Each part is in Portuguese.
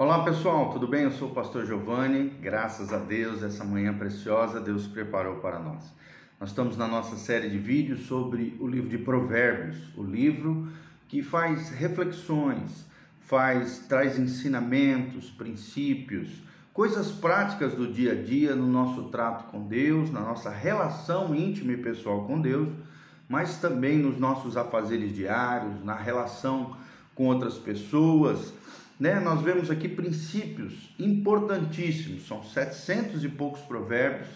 Olá pessoal, tudo bem? Eu sou o pastor Giovanni. Graças a Deus, essa manhã preciosa Deus preparou para nós. Nós estamos na nossa série de vídeos sobre o livro de Provérbios, o livro que faz reflexões, faz traz ensinamentos, princípios, coisas práticas do dia a dia no nosso trato com Deus, na nossa relação íntima e pessoal com Deus, mas também nos nossos afazeres diários, na relação com outras pessoas, né, nós vemos aqui princípios importantíssimos, são 700 e poucos provérbios,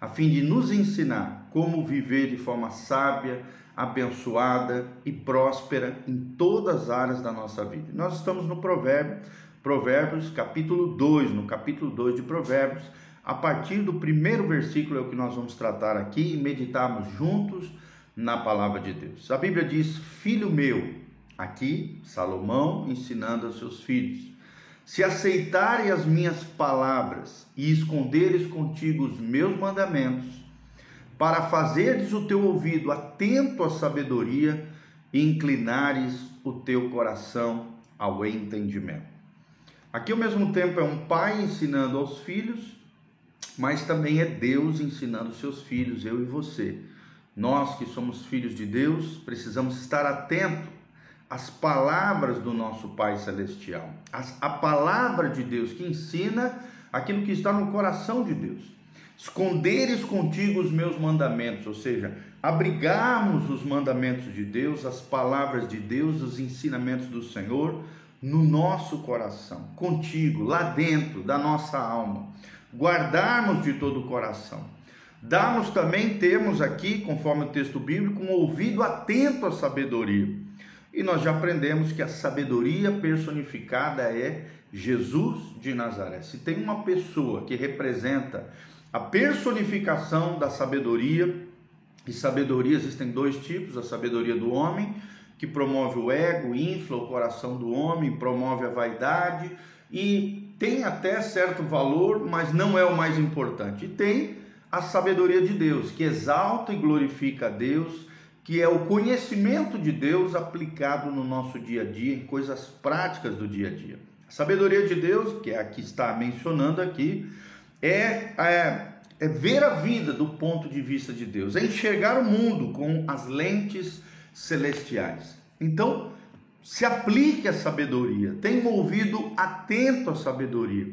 a fim de nos ensinar como viver de forma sábia, abençoada e próspera em todas as áreas da nossa vida. Nós estamos no provérbio, Provérbios, capítulo 2, no capítulo 2 de Provérbios, a partir do primeiro versículo é o que nós vamos tratar aqui e meditarmos juntos na palavra de Deus. A Bíblia diz: Filho meu, Aqui, Salomão ensinando aos seus filhos: Se aceitarem as minhas palavras e esconderes contigo os meus mandamentos, para fazeres o teu ouvido atento à sabedoria e inclinares o teu coração ao entendimento. Aqui, ao mesmo tempo, é um pai ensinando aos filhos, mas também é Deus ensinando seus filhos, eu e você. Nós que somos filhos de Deus, precisamos estar atentos as palavras do nosso Pai Celestial, as, a palavra de Deus que ensina aquilo que está no coração de Deus. Esconderes contigo os meus mandamentos, ou seja, abrigarmos os mandamentos de Deus, as palavras de Deus, os ensinamentos do Senhor no nosso coração, contigo, lá dentro da nossa alma. Guardarmos de todo o coração. Darmos também, temos aqui, conforme o texto bíblico, um ouvido atento à sabedoria e nós já aprendemos que a sabedoria personificada é Jesus de Nazaré. Se tem uma pessoa que representa a personificação da sabedoria, e sabedoria existem dois tipos: a sabedoria do homem, que promove o ego, infla o coração do homem, promove a vaidade e tem até certo valor, mas não é o mais importante. E tem a sabedoria de Deus, que exalta e glorifica a Deus que é o conhecimento de Deus aplicado no nosso dia a dia, em coisas práticas do dia a dia. A sabedoria de Deus, que é a que está mencionando aqui, é, é, é ver a vida do ponto de vista de Deus, é enxergar o mundo com as lentes celestiais. Então, se aplique a sabedoria, tenha um ouvido atento à sabedoria.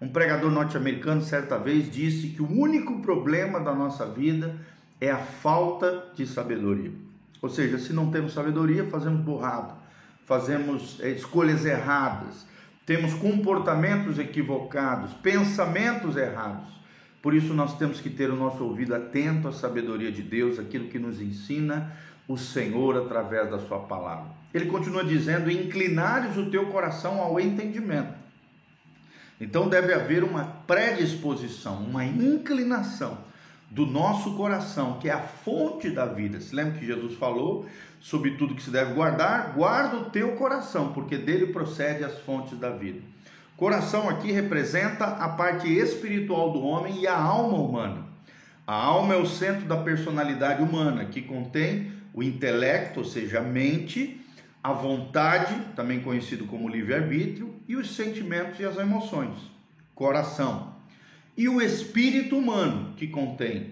Um pregador norte-americano certa vez disse que o único problema da nossa vida é a falta de sabedoria. Ou seja, se não temos sabedoria, fazemos burrado, fazemos é, escolhas erradas, temos comportamentos equivocados, pensamentos errados. Por isso nós temos que ter o nosso ouvido atento à sabedoria de Deus, aquilo que nos ensina o Senhor através da sua palavra. Ele continua dizendo: "Inclinares o teu coração ao entendimento". Então deve haver uma predisposição, uma inclinação do nosso coração, que é a fonte da vida. Se lembra que Jesus falou sobre tudo que se deve guardar? Guarda o teu coração, porque dele procede as fontes da vida. Coração aqui representa a parte espiritual do homem e a alma humana. A alma é o centro da personalidade humana, que contém o intelecto, ou seja, a mente, a vontade, também conhecido como livre-arbítrio, e os sentimentos e as emoções. Coração e o espírito humano, que contém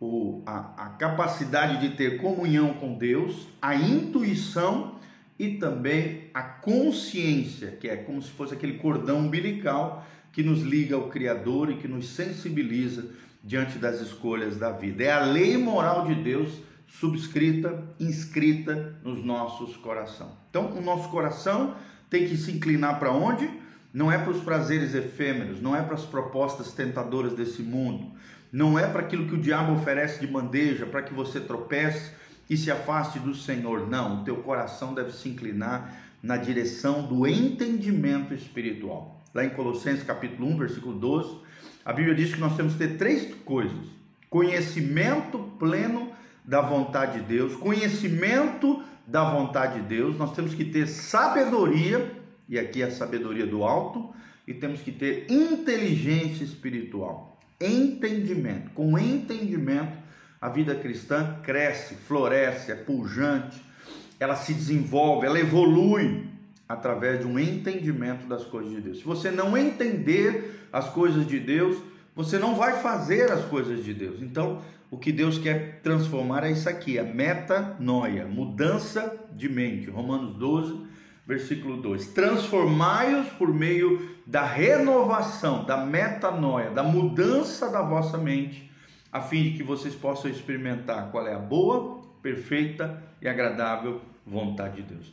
o, a, a capacidade de ter comunhão com Deus, a intuição e também a consciência, que é como se fosse aquele cordão umbilical que nos liga ao Criador e que nos sensibiliza diante das escolhas da vida. É a lei moral de Deus subscrita, inscrita nos nossos corações. Então, o nosso coração tem que se inclinar para onde? Não é para os prazeres efêmeros, não é para as propostas tentadoras desse mundo, não é para aquilo que o diabo oferece de bandeja, para que você tropece e se afaste do Senhor. Não, o teu coração deve se inclinar na direção do entendimento espiritual. Lá em Colossenses capítulo 1, versículo 12, a Bíblia diz que nós temos que ter três coisas: conhecimento pleno da vontade de Deus, conhecimento da vontade de Deus, nós temos que ter sabedoria e aqui a sabedoria do alto, e temos que ter inteligência espiritual, entendimento. Com entendimento, a vida cristã cresce, floresce, é pujante, ela se desenvolve, ela evolui. através de um entendimento das coisas de Deus. Se você não entender as coisas de Deus, você não vai fazer as coisas de Deus. Então, o que Deus quer transformar é isso aqui, a metanoia, mudança de mente. Romanos 12, versículo 2. Transformai-os por meio da renovação, da metanoia, da mudança da vossa mente, a fim de que vocês possam experimentar qual é a boa, perfeita e agradável vontade de Deus.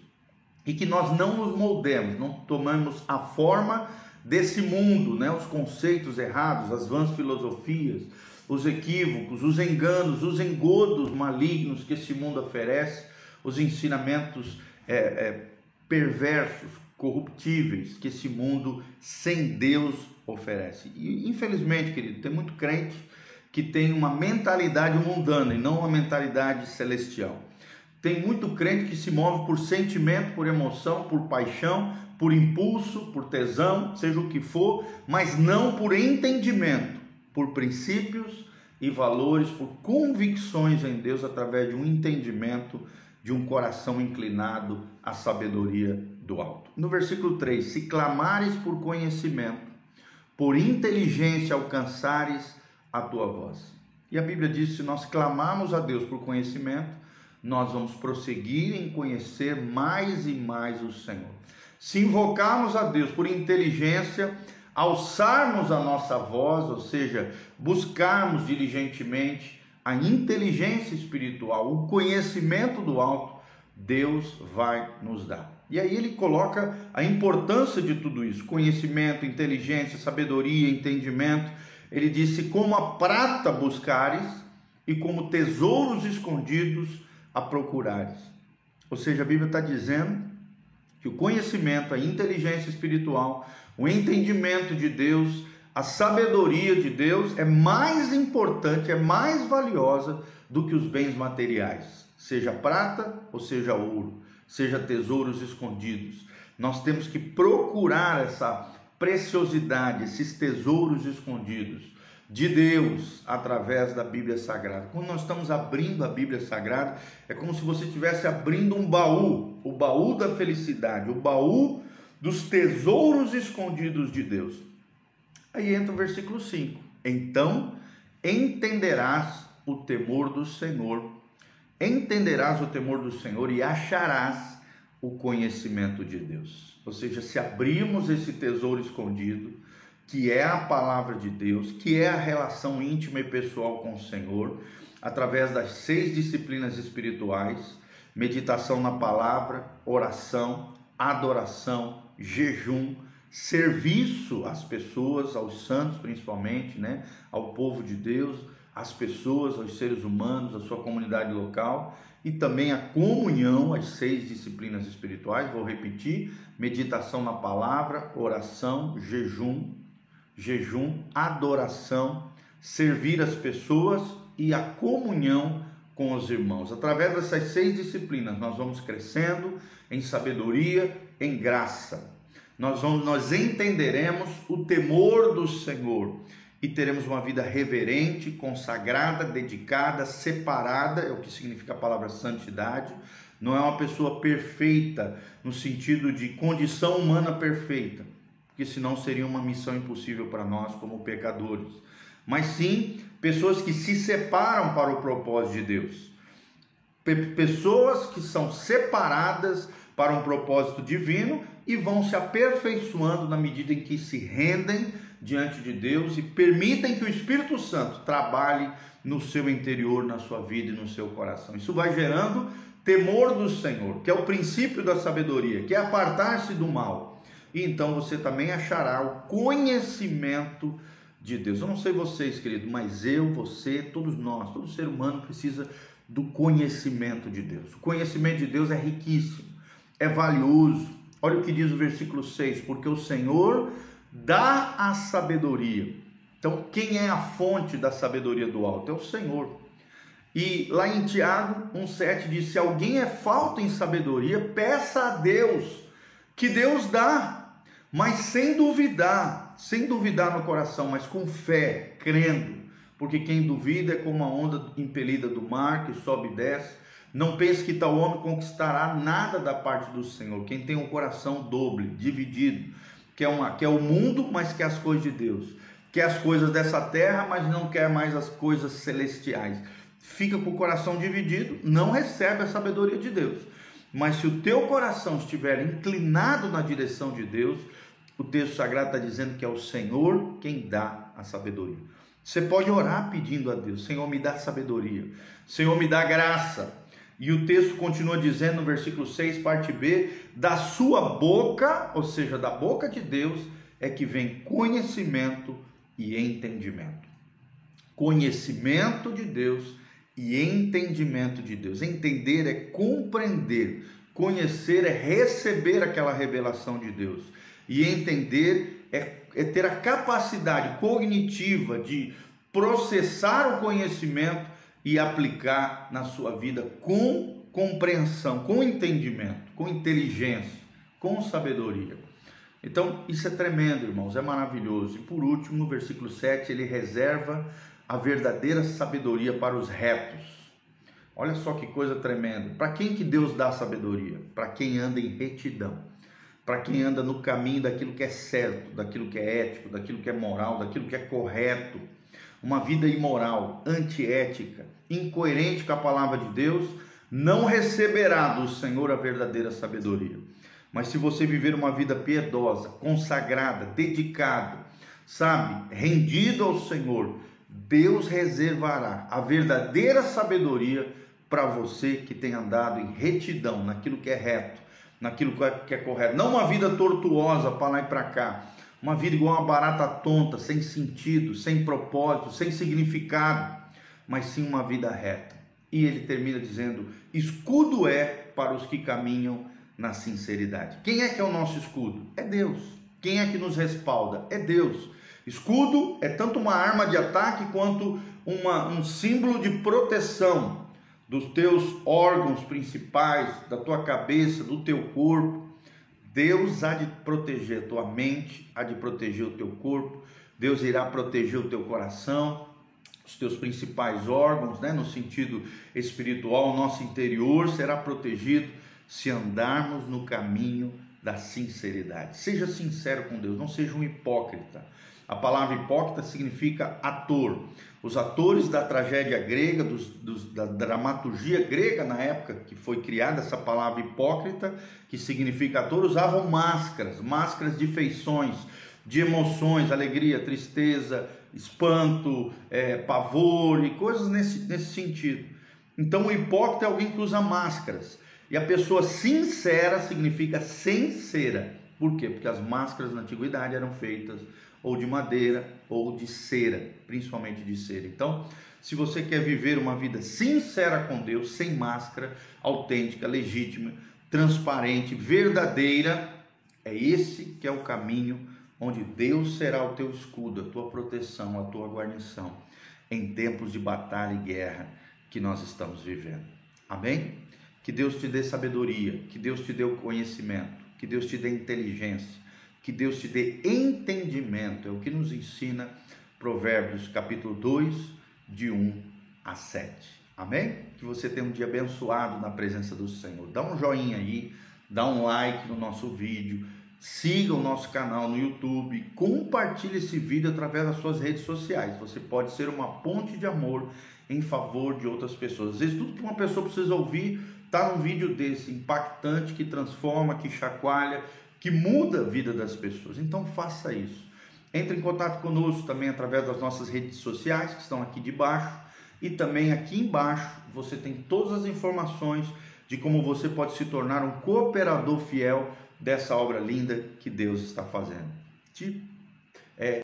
E que nós não nos moldemos, não tomamos a forma desse mundo, né? os conceitos errados, as vãs filosofias, os equívocos, os enganos, os engodos malignos que esse mundo oferece, os ensinamentos é, é, perversos, corruptíveis que esse mundo sem Deus oferece. E infelizmente, querido, tem muito crente que tem uma mentalidade mundana e não uma mentalidade celestial. Tem muito crente que se move por sentimento, por emoção, por paixão, por impulso, por tesão, seja o que for, mas não por entendimento, por princípios e valores, por convicções em Deus através de um entendimento, de um coração inclinado à sabedoria do alto. No versículo 3: Se clamares por conhecimento, por inteligência alcançares a tua voz. E a Bíblia diz: se nós clamarmos a Deus por conhecimento, nós vamos prosseguir em conhecer mais e mais o Senhor se invocarmos a Deus por inteligência, alçarmos a nossa voz, ou seja, buscarmos diligentemente a inteligência espiritual, o conhecimento do alto, Deus vai nos dar. E aí ele coloca a importância de tudo isso: conhecimento, inteligência, sabedoria, entendimento. Ele disse: como a prata buscares e como tesouros escondidos a procurares. Ou seja, a Bíblia está dizendo que o conhecimento, a inteligência espiritual, o entendimento de Deus, a sabedoria de Deus é mais importante, é mais valiosa do que os bens materiais, seja prata ou seja ouro, seja tesouros escondidos. Nós temos que procurar essa preciosidade, esses tesouros escondidos de Deus através da Bíblia Sagrada. Quando nós estamos abrindo a Bíblia Sagrada, é como se você estivesse abrindo um baú, o baú da felicidade, o baú dos tesouros escondidos de Deus. Aí entra o versículo 5: Então entenderás o temor do Senhor, entenderás o temor do Senhor e acharás o conhecimento de Deus. Ou seja, se abrimos esse tesouro escondido, que é a palavra de Deus, que é a relação íntima e pessoal com o Senhor, através das seis disciplinas espirituais: meditação na palavra, oração, adoração, jejum, serviço às pessoas, aos santos principalmente, né, ao povo de Deus, às pessoas, aos seres humanos, à sua comunidade local e também a comunhão, as seis disciplinas espirituais, vou repetir: meditação na palavra, oração, jejum, jejum, adoração, servir as pessoas e a comunhão com os irmãos. Através dessas seis disciplinas, nós vamos crescendo em sabedoria, em graça. Nós, vamos, nós entenderemos o temor do Senhor e teremos uma vida reverente, consagrada, dedicada, separada, é o que significa a palavra santidade. Não é uma pessoa perfeita no sentido de condição humana perfeita, porque senão seria uma missão impossível para nós como pecadores. Mas sim pessoas que se separam para o propósito de Deus. Pessoas que são separadas para um propósito divino e vão se aperfeiçoando na medida em que se rendem diante de Deus e permitem que o Espírito Santo trabalhe no seu interior, na sua vida e no seu coração. Isso vai gerando temor do Senhor, que é o princípio da sabedoria, que é apartar-se do mal e então você também achará o conhecimento de Deus. Eu não sei vocês, querido, mas eu, você, todos nós, todo ser humano precisa do conhecimento de Deus. O conhecimento de Deus é riquíssimo, é valioso. Olha o que diz o versículo 6: porque o Senhor dá a sabedoria. Então, quem é a fonte da sabedoria do alto? É o Senhor. E lá em Tiago 1,7 diz: Se alguém é falta em sabedoria, peça a Deus, que Deus dá mas sem duvidar, sem duvidar no coração, mas com fé, crendo, porque quem duvida é como a onda impelida do mar que sobe e desce, Não pense que tal homem conquistará nada da parte do Senhor. Quem tem um coração doble, dividido, que é, uma, que é o mundo, mas quer as coisas de Deus, quer as coisas dessa terra, mas não quer mais as coisas celestiais. Fica com o coração dividido, não recebe a sabedoria de Deus. Mas se o teu coração estiver inclinado na direção de Deus, o texto sagrado está dizendo que é o Senhor quem dá a sabedoria. Você pode orar pedindo a Deus: Senhor, me dá sabedoria, Senhor, me dá graça. E o texto continua dizendo no versículo 6, parte B: da sua boca, ou seja, da boca de Deus, é que vem conhecimento e entendimento. Conhecimento de Deus e entendimento de Deus. Entender é compreender, conhecer é receber aquela revelação de Deus, e entender é, é ter a capacidade cognitiva de processar o conhecimento e aplicar na sua vida com compreensão, com entendimento, com inteligência, com sabedoria. Então, isso é tremendo, irmãos, é maravilhoso. E por último, no versículo 7, ele reserva a verdadeira sabedoria para os retos. Olha só que coisa tremenda. Para quem que Deus dá sabedoria? Para quem anda em retidão. Para quem anda no caminho daquilo que é certo, daquilo que é ético, daquilo que é moral, daquilo que é correto. Uma vida imoral, antiética, incoerente com a palavra de Deus, não receberá do Senhor a verdadeira sabedoria. Mas se você viver uma vida piedosa, consagrada, dedicado, sabe, rendido ao Senhor, Deus reservará a verdadeira sabedoria para você que tem andado em retidão, naquilo que é reto, naquilo que é correto. Não uma vida tortuosa para lá e para cá, uma vida igual uma barata tonta, sem sentido, sem propósito, sem significado, mas sim uma vida reta. E ele termina dizendo: escudo é para os que caminham na sinceridade. Quem é que é o nosso escudo? É Deus. Quem é que nos respalda? É Deus. Escudo é tanto uma arma de ataque quanto uma, um símbolo de proteção dos teus órgãos principais, da tua cabeça, do teu corpo. Deus há de proteger a tua mente, há de proteger o teu corpo, Deus irá proteger o teu coração, os teus principais órgãos, né, no sentido espiritual, o nosso interior será protegido se andarmos no caminho da sinceridade. Seja sincero com Deus, não seja um hipócrita. A palavra hipócrita significa ator. Os atores da tragédia grega, dos, dos, da dramaturgia grega na época que foi criada essa palavra hipócrita, que significa ator, usavam máscaras, máscaras de feições, de emoções, alegria, tristeza, espanto, é, pavor e coisas nesse, nesse sentido. Então, o hipócrita é alguém que usa máscaras. E a pessoa sincera significa sincera. Por quê? Porque as máscaras na antiguidade eram feitas ou de madeira ou de cera, principalmente de cera. Então, se você quer viver uma vida sincera com Deus, sem máscara, autêntica, legítima, transparente, verdadeira, é esse que é o caminho onde Deus será o teu escudo, a tua proteção, a tua guarnição em tempos de batalha e guerra que nós estamos vivendo. Amém? Que Deus te dê sabedoria, que Deus te dê o conhecimento, que Deus te dê inteligência, que Deus te dê entendimento, é o que nos ensina Provérbios capítulo 2, de 1 a 7. Amém? Que você tenha um dia abençoado na presença do Senhor. Dá um joinha aí, dá um like no nosso vídeo, siga o nosso canal no YouTube, compartilhe esse vídeo através das suas redes sociais. Você pode ser uma ponte de amor em favor de outras pessoas. Às vezes tudo que uma pessoa precisa ouvir está num vídeo desse impactante que transforma, que chacoalha, que muda a vida das pessoas. Então faça isso. Entre em contato conosco também através das nossas redes sociais que estão aqui debaixo e também aqui embaixo você tem todas as informações de como você pode se tornar um cooperador fiel dessa obra linda que Deus está fazendo. Te, é,